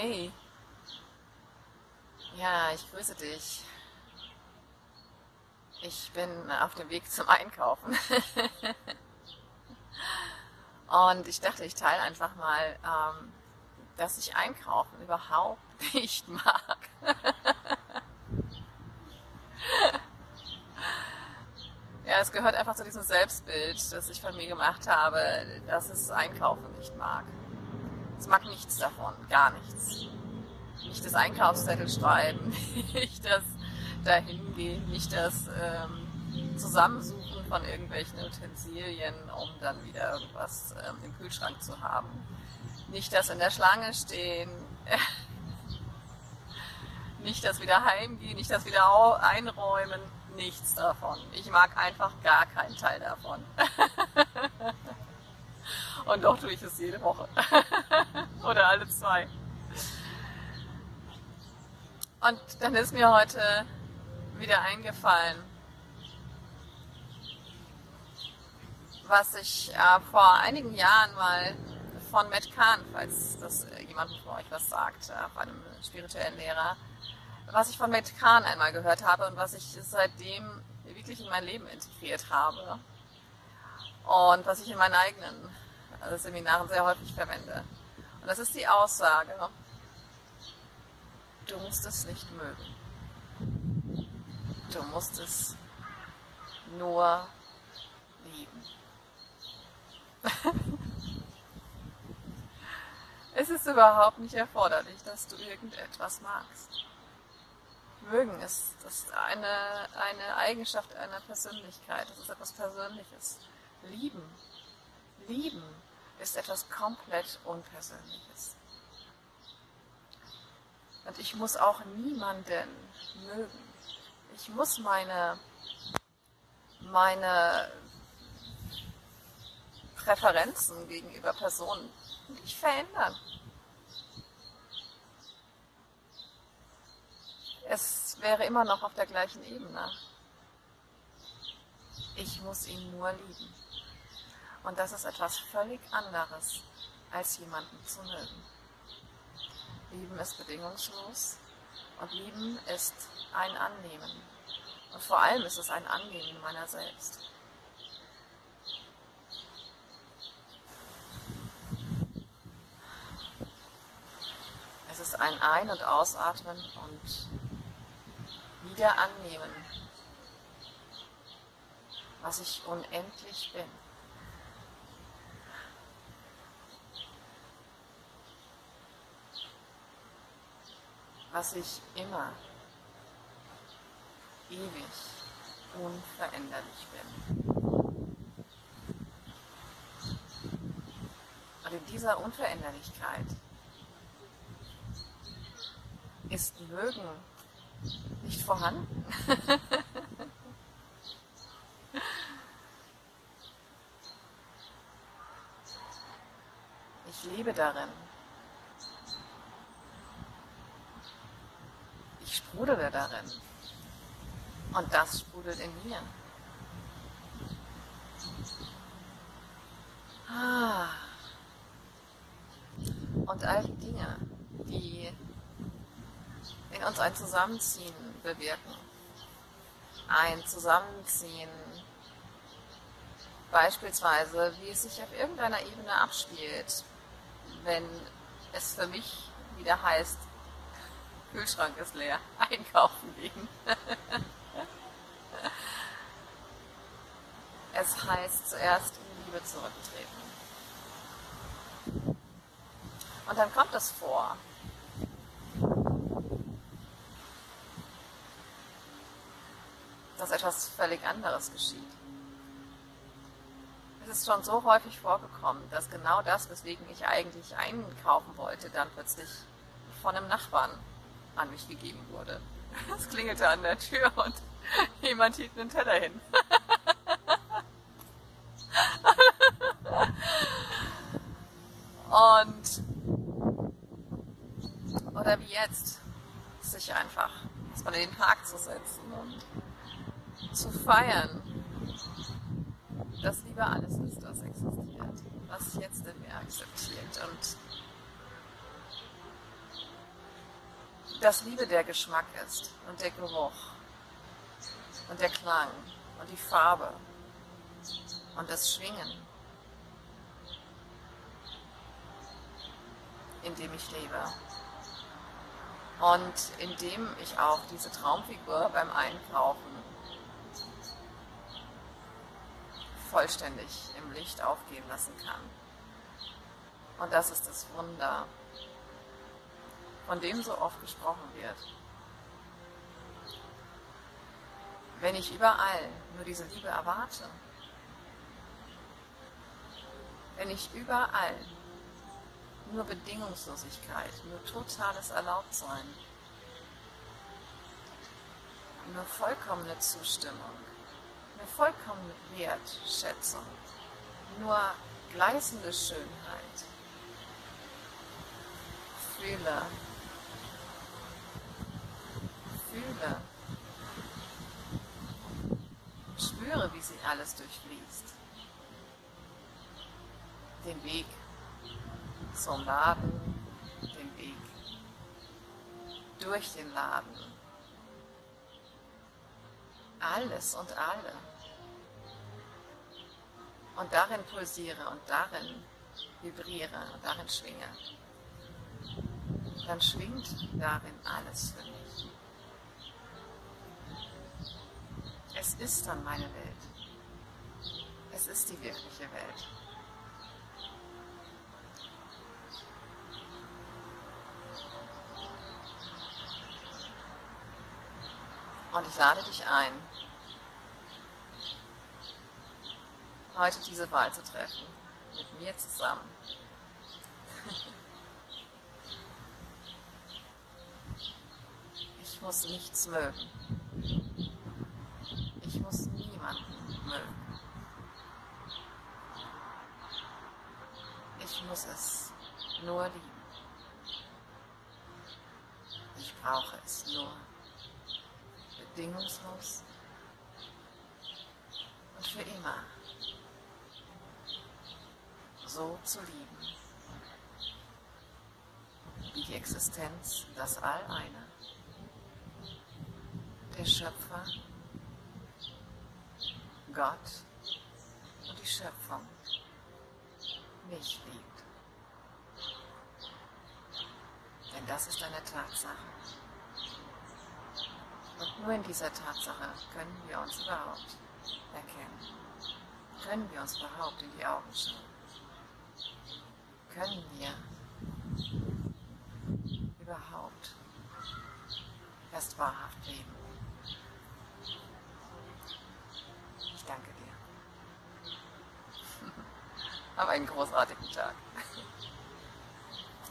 Hey. Ja, ich grüße dich. Ich bin auf dem Weg zum Einkaufen. Und ich dachte, ich teile einfach mal, ähm, dass ich Einkaufen überhaupt nicht mag. ja, es gehört einfach zu diesem Selbstbild, das ich von mir gemacht habe, dass es Einkaufen nicht mag. Es mag nichts davon, gar nichts. Nicht das Einkaufszettel schreiben, nicht das dahin gehen, nicht das ähm, Zusammensuchen von irgendwelchen Utensilien, um dann wieder irgendwas ähm, im Kühlschrank zu haben. Nicht das in der Schlange stehen, nicht das wieder heimgehen, nicht das wieder einräumen, nichts davon. Ich mag einfach gar keinen Teil davon. Und doch tue ich es jede Woche. Oder alle zwei. Und dann ist mir heute wieder eingefallen, was ich äh, vor einigen Jahren mal von Matt Kahn, falls das äh, jemand von euch was sagt, äh, einem spirituellen Lehrer, was ich von Matt Kahn einmal gehört habe und was ich seitdem wirklich in mein Leben integriert habe und was ich in meinen eigenen äh, Seminaren sehr häufig verwende. Und das ist die Aussage, du musst es nicht mögen. Du musst es nur lieben. es ist überhaupt nicht erforderlich, dass du irgendetwas magst. Mögen ist, ist eine, eine Eigenschaft einer Persönlichkeit. Das ist etwas Persönliches. Lieben. Lieben ist etwas komplett Unpersönliches. Und ich muss auch niemanden mögen ich muss meine, meine Präferenzen gegenüber Personen nicht verändern. Es wäre immer noch auf der gleichen Ebene. Ich muss ihn nur lieben. Und das ist etwas völlig anderes, als jemanden zu mögen. Lieben ist bedingungslos und lieben ist ein Annehmen. Und vor allem ist es ein Annehmen meiner selbst. Es ist ein Ein- und Ausatmen und wieder annehmen, was ich unendlich bin. Was ich immer ewig unveränderlich bin. Und in dieser Unveränderlichkeit ist Mögen nicht vorhanden. ich lebe darin. Ich sprudele darin. Und das sprudelt in mir. Ah. Und all die Dinge, die in uns ein Zusammenziehen bewirken. Ein Zusammenziehen, beispielsweise, wie es sich auf irgendeiner Ebene abspielt, wenn es für mich wieder heißt, Kühlschrank ist leer, einkaufen gehen. Es heißt zuerst in Liebe zurücktreten. Und dann kommt es vor, dass etwas völlig anderes geschieht. Es ist schon so häufig vorgekommen, dass genau das, weswegen ich eigentlich einkaufen wollte, dann plötzlich von einem Nachbarn an mich gegeben wurde. Es klingelte an der Tür und jemand hielt einen Teller hin. Und oder wie jetzt, sich einfach erstmal in den Park zu setzen und zu feiern, dass Liebe alles ist, was existiert, was jetzt in mir akzeptiert und dass Liebe der Geschmack ist und der Geruch und der Klang und die Farbe und das Schwingen, in dem ich lebe. Und indem ich auch diese Traumfigur beim Einkaufen vollständig im Licht aufgehen lassen kann. Und das ist das Wunder, von dem so oft gesprochen wird. Wenn ich überall nur diese Liebe erwarte, wenn ich überall nur Bedingungslosigkeit, nur totales Erlaubtsein, nur vollkommene Zustimmung, nur vollkommene Wertschätzung, nur gleißende Schönheit, fühle, fühle, spüre, wie sie alles durchfließt. Den Weg zum Laden, den Weg durch den Laden. Alles und alle. Und darin pulsiere und darin vibriere und darin schwinge. Dann schwingt darin alles für mich. Es ist dann meine Welt. Es ist die wirkliche Welt. Und ich lade dich ein, heute diese Wahl zu treffen, mit mir zusammen. Ich muss nichts mögen. Niemanden mögen. Ich muss es nur lieben. Ich brauche es nur bedingungslos und für immer so zu lieben, wie die Existenz, das All-Eine, der Schöpfer, Gott und die Schöpfung mich liebt. Denn das ist eine Tatsache. Und nur in dieser Tatsache können wir uns überhaupt erkennen. Können wir uns überhaupt in die Augen schauen. Können wir überhaupt erst wahrhaft leben. Hab einen großartigen Tag.